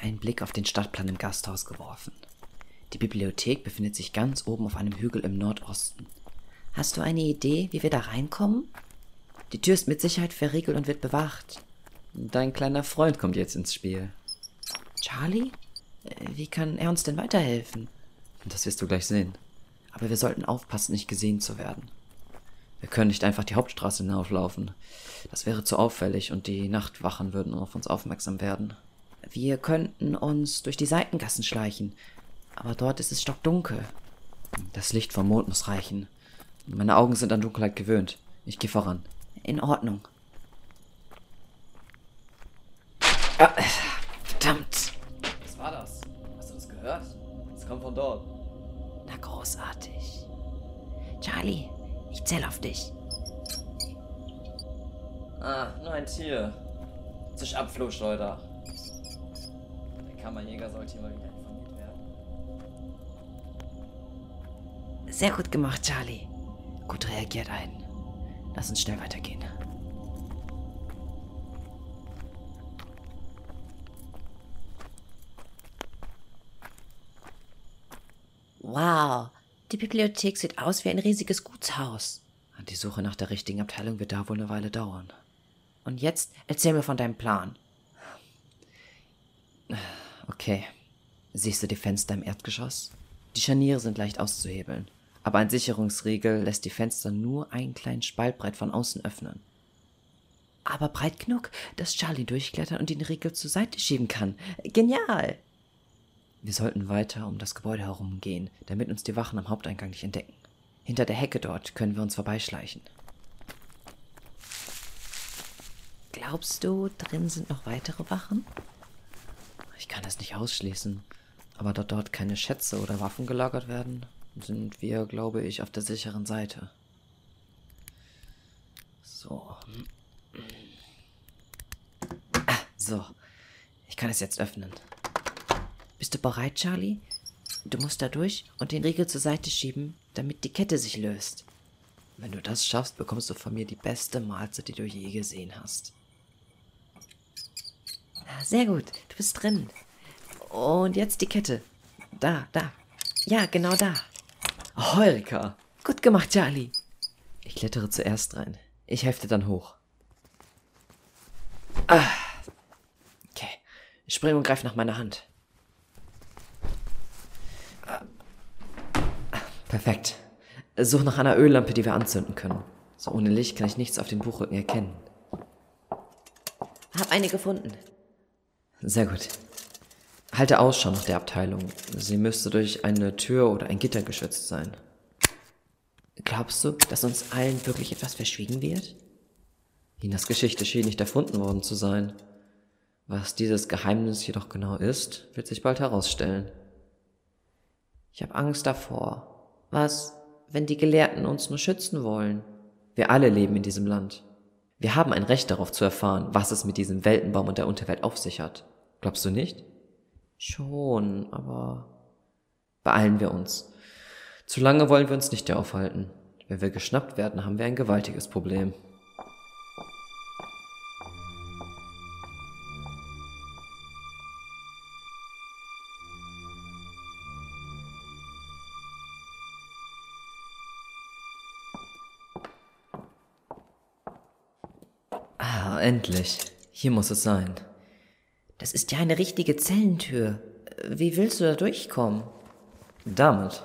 einen Blick auf den Stadtplan im Gasthaus geworfen. Die Bibliothek befindet sich ganz oben auf einem Hügel im Nordosten. Hast du eine Idee, wie wir da reinkommen? Die Tür ist mit Sicherheit verriegelt und wird bewacht. Dein kleiner Freund kommt jetzt ins Spiel. Charlie? Äh, Wie kann er uns denn weiterhelfen? Das wirst du gleich sehen. Aber wir sollten aufpassen, nicht gesehen zu werden. Wir können nicht einfach die Hauptstraße hinauflaufen. Das wäre zu auffällig und die Nachtwachen würden auf uns aufmerksam werden. Wir könnten uns durch die Seitengassen schleichen. Aber dort ist es stockdunkel. Das Licht vom Mond muss reichen. Meine Augen sind an Dunkelheit gewöhnt. Ich gehe voran. In Ordnung. Ah, verdammt. Was war das? Hast du das gehört? Es kommt von dort. Na großartig. Charlie, ich zähle auf dich. Ah, nur ein Tier. Zisch ab, Flohschleuder. Kammerjäger sollte hier mal wieder informiert werden. Sehr gut gemacht, Charlie. Gut reagiert ein. Lass uns schnell weitergehen. Wow, die Bibliothek sieht aus wie ein riesiges Gutshaus. Die Suche nach der richtigen Abteilung wird da wohl eine Weile dauern. Und jetzt erzähl mir von deinem Plan. Okay. Siehst du die Fenster im Erdgeschoss? Die Scharniere sind leicht auszuhebeln, aber ein Sicherungsriegel lässt die Fenster nur einen kleinen Spalt breit von außen öffnen. Aber breit genug, dass Charlie durchklettern und den Riegel zur Seite schieben kann. Genial! Wir sollten weiter um das Gebäude herumgehen, damit uns die Wachen am Haupteingang nicht entdecken. Hinter der Hecke dort können wir uns vorbeischleichen. Glaubst du, drin sind noch weitere Wachen? Es nicht ausschließen, aber da dort keine Schätze oder Waffen gelagert werden, sind wir, glaube ich, auf der sicheren Seite. So. Ah, so. Ich kann es jetzt öffnen. Bist du bereit, Charlie? Du musst da durch und den Riegel zur Seite schieben, damit die Kette sich löst. Wenn du das schaffst, bekommst du von mir die beste Mahlzeit, die du je gesehen hast. Ah, Sehr gut, du bist drin. Und jetzt die Kette. Da, da. Ja, genau da. Heureka! Gut gemacht, Charlie. Ich klettere zuerst rein. Ich dir dann hoch. Okay, spring und greif nach meiner Hand. Perfekt. Such nach einer Öllampe, die wir anzünden können. So ohne Licht kann ich nichts auf den Buchrücken erkennen. Hab eine gefunden. Sehr gut. Halte Ausschau nach der Abteilung. Sie müsste durch eine Tür oder ein Gitter geschützt sein. Glaubst du, dass uns allen wirklich etwas verschwiegen wird? Hinas Geschichte schien nicht erfunden worden zu sein. Was dieses Geheimnis jedoch genau ist, wird sich bald herausstellen. Ich habe Angst davor. Was, wenn die Gelehrten uns nur schützen wollen? Wir alle leben in diesem Land. Wir haben ein Recht darauf zu erfahren, was es mit diesem Weltenbaum und der Unterwelt auf sich hat. Glaubst du nicht? Schon, aber Beeilen wir uns. Zu lange wollen wir uns nicht aufhalten. Wenn wir geschnappt werden, haben wir ein gewaltiges Problem. Ah, endlich. Hier muss es sein. Das ist ja eine richtige Zellentür. Wie willst du da durchkommen? Damit.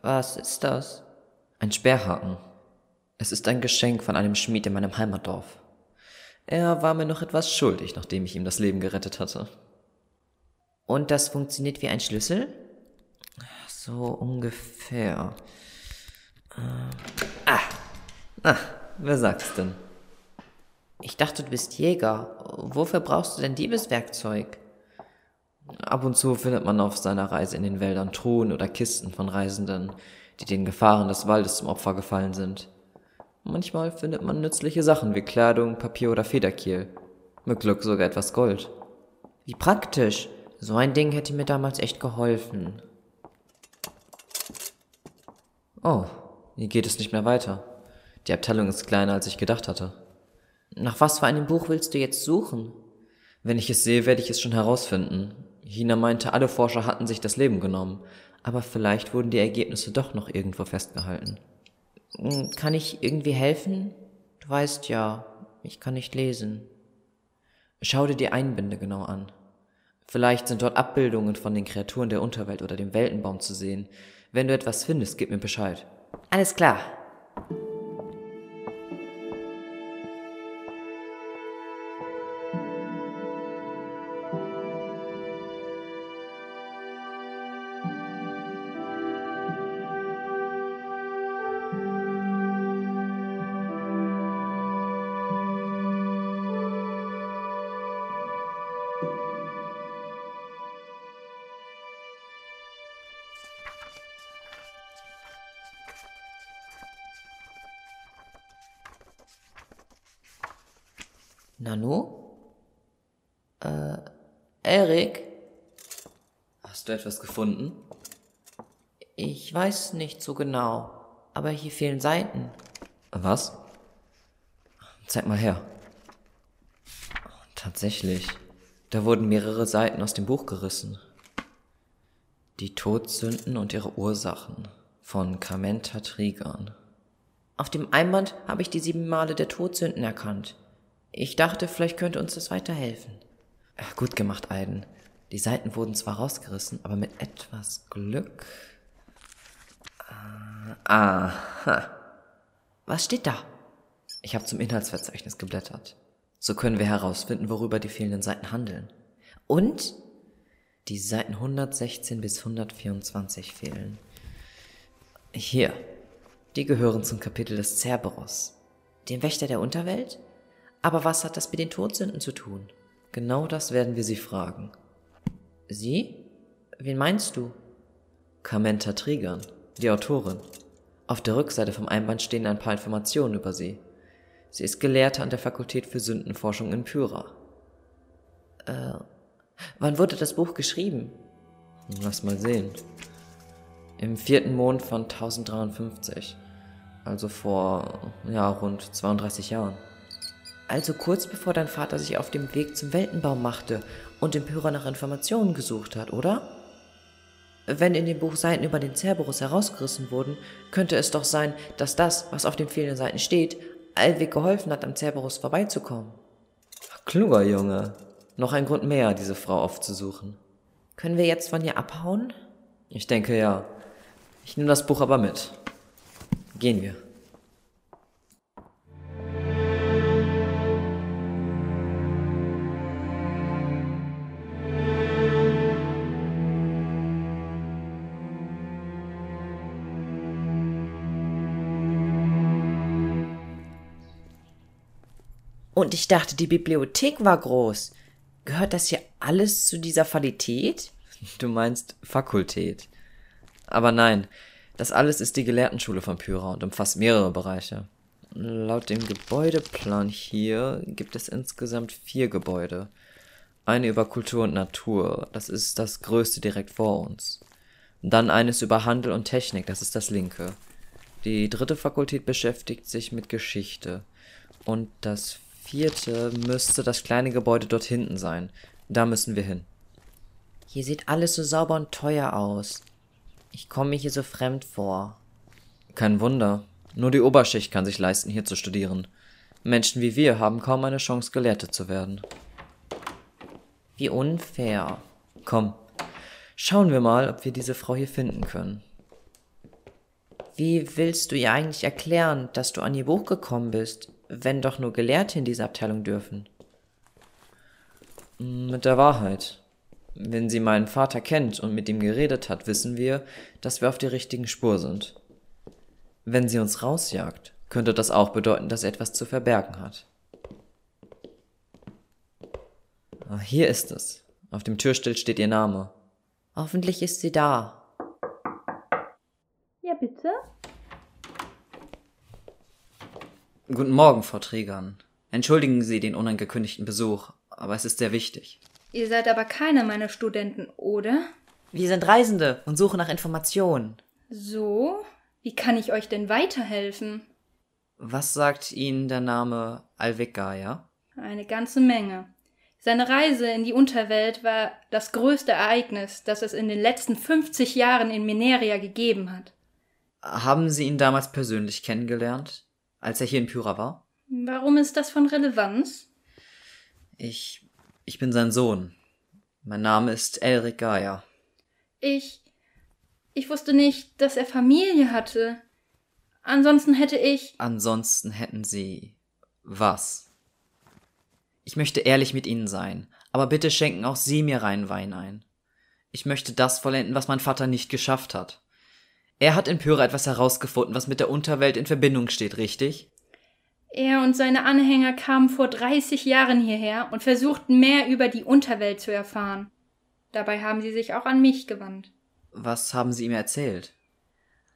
Was ist das? Ein Sperrhaken. Es ist ein Geschenk von einem Schmied in meinem Heimatdorf. Er war mir noch etwas schuldig, nachdem ich ihm das Leben gerettet hatte. Und das funktioniert wie ein Schlüssel? So ungefähr. Äh, ah, na, wer sagt's denn? Ich dachte, du bist Jäger. Wofür brauchst du denn Diebeswerkzeug? Ab und zu findet man auf seiner Reise in den Wäldern Truhen oder Kisten von Reisenden, die den Gefahren des Waldes zum Opfer gefallen sind. Manchmal findet man nützliche Sachen wie Kleidung, Papier oder Federkiel. Mit Glück sogar etwas Gold. Wie praktisch. So ein Ding hätte mir damals echt geholfen. Oh, hier geht es nicht mehr weiter. Die Abteilung ist kleiner, als ich gedacht hatte. Nach was für einem Buch willst du jetzt suchen? Wenn ich es sehe, werde ich es schon herausfinden. Hina meinte, alle Forscher hatten sich das Leben genommen, aber vielleicht wurden die Ergebnisse doch noch irgendwo festgehalten. Hm, kann ich irgendwie helfen? Du weißt ja, ich kann nicht lesen. Schau dir die Einbände genau an. Vielleicht sind dort Abbildungen von den Kreaturen der Unterwelt oder dem Weltenbaum zu sehen. Wenn du etwas findest, gib mir Bescheid. Alles klar. Nanu? Äh, Erik? Hast du etwas gefunden? Ich weiß nicht so genau, aber hier fehlen Seiten. Was? Zeig mal her. Tatsächlich. Da wurden mehrere Seiten aus dem Buch gerissen. Die Todsünden und ihre Ursachen von Kamenta Trigan. Auf dem Einband habe ich die sieben Male der Todsünden erkannt. Ich dachte, vielleicht könnte uns das weiterhelfen. Ach, gut gemacht, Aiden. Die Seiten wurden zwar rausgerissen, aber mit etwas Glück. Ah, aha. Was steht da? Ich habe zum Inhaltsverzeichnis geblättert. So können wir herausfinden, worüber die fehlenden Seiten handeln. Und? Die Seiten 116 bis 124 fehlen. Hier. Die gehören zum Kapitel des Cerberus. Dem Wächter der Unterwelt? Aber was hat das mit den Todsünden zu tun? Genau das werden wir sie fragen. Sie? Wen meinst du? Kamenta Trigan, die Autorin. Auf der Rückseite vom Einband stehen ein paar Informationen über sie. Sie ist Gelehrte an der Fakultät für Sündenforschung in Pyra. Äh, wann wurde das Buch geschrieben? Lass mal sehen. Im vierten Mond von 1053. Also vor, ja, rund 32 Jahren also kurz bevor dein Vater sich auf dem Weg zum Weltenbaum machte und im Pyra nach Informationen gesucht hat, oder? Wenn in dem Buch Seiten über den Cerberus herausgerissen wurden, könnte es doch sein, dass das, was auf den fehlenden Seiten steht, Alweg geholfen hat, am Cerberus vorbeizukommen. Kluger Junge. Noch ein Grund mehr, diese Frau aufzusuchen. Können wir jetzt von hier abhauen? Ich denke ja. Ich nehme das Buch aber mit. Gehen wir. Und ich dachte, die Bibliothek war groß. Gehört das hier alles zu dieser Qualität? Du meinst Fakultät. Aber nein, das alles ist die Gelehrtenschule von Pyra und umfasst mehrere Bereiche. Laut dem Gebäudeplan hier gibt es insgesamt vier Gebäude. Eine über Kultur und Natur, das ist das größte direkt vor uns. Dann eines über Handel und Technik, das ist das linke. Die dritte Fakultät beschäftigt sich mit Geschichte. Und das vierte müsste das kleine Gebäude dort hinten sein. Da müssen wir hin. Hier sieht alles so sauber und teuer aus. Ich komme mir hier so fremd vor. Kein Wunder. Nur die Oberschicht kann sich leisten, hier zu studieren. Menschen wie wir haben kaum eine Chance, Gelehrte zu werden. Wie unfair. Komm, schauen wir mal, ob wir diese Frau hier finden können. Wie willst du ihr eigentlich erklären, dass du an ihr Buch gekommen bist? Wenn doch nur Gelehrte in diese Abteilung dürfen? Mit der Wahrheit. Wenn sie meinen Vater kennt und mit ihm geredet hat, wissen wir, dass wir auf der richtigen Spur sind. Wenn sie uns rausjagt, könnte das auch bedeuten, dass er etwas zu verbergen hat. Ah, hier ist es. Auf dem Türschild steht ihr Name. Hoffentlich ist sie da. Ja, bitte? Guten Morgen, Frau Trägern. Entschuldigen Sie den unangekündigten Besuch, aber es ist sehr wichtig. Ihr seid aber keiner meiner Studenten, oder? Wir sind Reisende und suchen nach Informationen. So? Wie kann ich euch denn weiterhelfen? Was sagt Ihnen der Name Alvegaya? Eine ganze Menge. Seine Reise in die Unterwelt war das größte Ereignis, das es in den letzten 50 Jahren in Mineria gegeben hat. Haben Sie ihn damals persönlich kennengelernt, als er hier in Pyra war? Warum ist das von Relevanz? Ich. ich bin sein Sohn. Mein Name ist Elric Gaia. Ich. Ich wusste nicht, dass er Familie hatte. Ansonsten hätte ich. Ansonsten hätten Sie. was? Ich möchte ehrlich mit Ihnen sein, aber bitte schenken auch Sie mir reinen Wein ein. Ich möchte das vollenden, was mein Vater nicht geschafft hat. Er hat in Pyra etwas herausgefunden, was mit der Unterwelt in Verbindung steht, richtig? Er und seine Anhänger kamen vor 30 Jahren hierher und versuchten mehr über die Unterwelt zu erfahren. Dabei haben sie sich auch an mich gewandt. Was haben Sie ihm erzählt?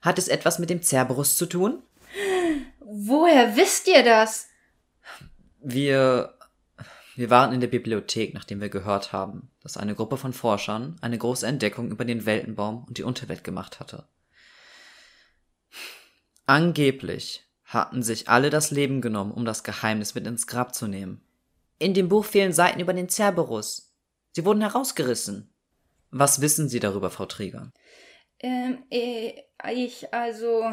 Hat es etwas mit dem Cerberus zu tun? Woher wisst ihr das? Wir. Wir waren in der Bibliothek, nachdem wir gehört haben, dass eine Gruppe von Forschern eine große Entdeckung über den Weltenbaum und die Unterwelt gemacht hatte. Angeblich hatten sich alle das Leben genommen, um das Geheimnis mit ins Grab zu nehmen. In dem Buch fehlen Seiten über den Cerberus. Sie wurden herausgerissen. Was wissen Sie darüber, Frau Träger? Ähm, äh, ich also.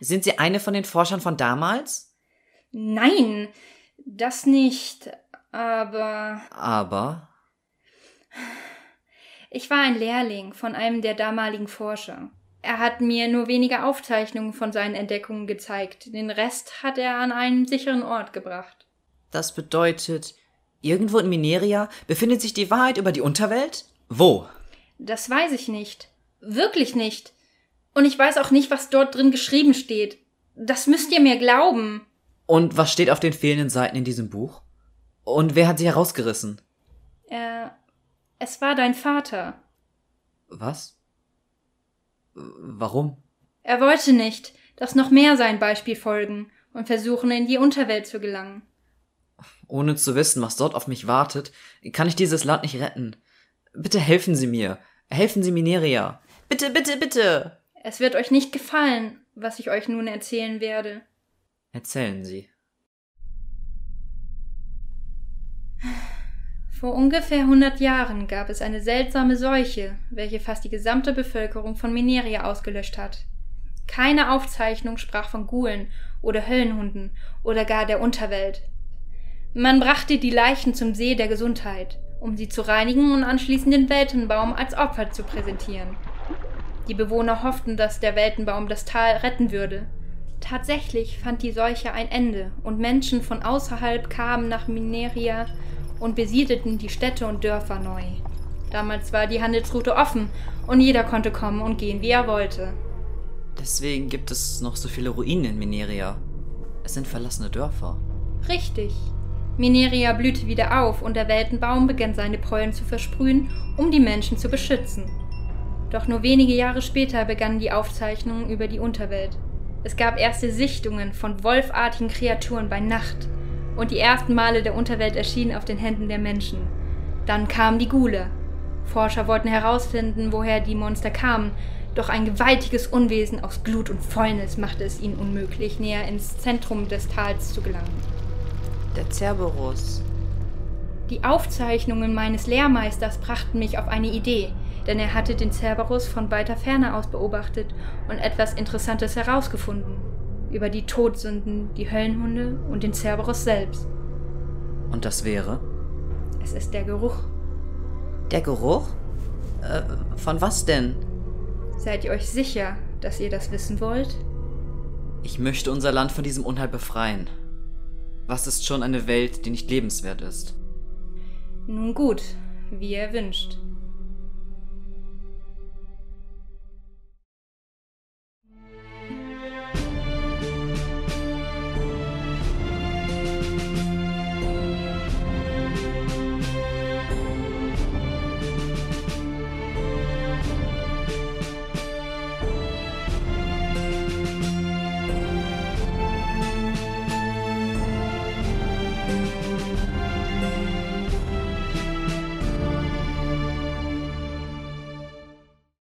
Sind Sie eine von den Forschern von damals? Nein, das nicht. Aber. Aber. Ich war ein Lehrling von einem der damaligen Forscher. Er hat mir nur wenige Aufzeichnungen von seinen Entdeckungen gezeigt. Den Rest hat er an einen sicheren Ort gebracht. Das bedeutet, irgendwo in Mineria befindet sich die Wahrheit über die Unterwelt? Wo? Das weiß ich nicht. Wirklich nicht. Und ich weiß auch nicht, was dort drin geschrieben steht. Das müsst ihr mir glauben. Und was steht auf den fehlenden Seiten in diesem Buch? Und wer hat sie herausgerissen? Er. Es war dein Vater. Was? Warum? Er wollte nicht, dass noch mehr sein Beispiel folgen und versuchen, in die Unterwelt zu gelangen. Ohne zu wissen, was dort auf mich wartet, kann ich dieses Land nicht retten. Bitte helfen Sie mir. Helfen Sie Mineria. Bitte, bitte, bitte. Es wird euch nicht gefallen, was ich euch nun erzählen werde. Erzählen Sie. Vor ungefähr 100 Jahren gab es eine seltsame Seuche, welche fast die gesamte Bevölkerung von Mineria ausgelöscht hat. Keine Aufzeichnung sprach von Gulen oder Höllenhunden oder gar der Unterwelt. Man brachte die Leichen zum See der Gesundheit, um sie zu reinigen und anschließend den Weltenbaum als Opfer zu präsentieren. Die Bewohner hofften, dass der Weltenbaum das Tal retten würde. Tatsächlich fand die Seuche ein Ende und Menschen von außerhalb kamen nach Mineria und besiedelten die Städte und Dörfer neu. Damals war die Handelsroute offen und jeder konnte kommen und gehen, wie er wollte. Deswegen gibt es noch so viele Ruinen in Mineria. Es sind verlassene Dörfer. Richtig. Mineria blühte wieder auf und der Weltenbaum begann seine Pollen zu versprühen, um die Menschen zu beschützen. Doch nur wenige Jahre später begannen die Aufzeichnungen über die Unterwelt. Es gab erste Sichtungen von wolfartigen Kreaturen bei Nacht und die ersten Male der Unterwelt erschienen auf den Händen der Menschen. Dann kamen die Gule. Forscher wollten herausfinden, woher die Monster kamen, doch ein gewaltiges Unwesen aus Glut und Fäulnis machte es ihnen unmöglich, näher ins Zentrum des Tals zu gelangen. Der Cerberus. Die Aufzeichnungen meines Lehrmeisters brachten mich auf eine Idee, denn er hatte den Cerberus von weiter Ferne aus beobachtet und etwas Interessantes herausgefunden über die Todsünden, die Höllenhunde und den Cerberus selbst. Und das wäre? Es ist der Geruch. Der Geruch? Äh, von was denn? Seid ihr euch sicher, dass ihr das wissen wollt? Ich möchte unser Land von diesem Unheil befreien. Was ist schon eine Welt, die nicht lebenswert ist? Nun gut, wie ihr wünscht.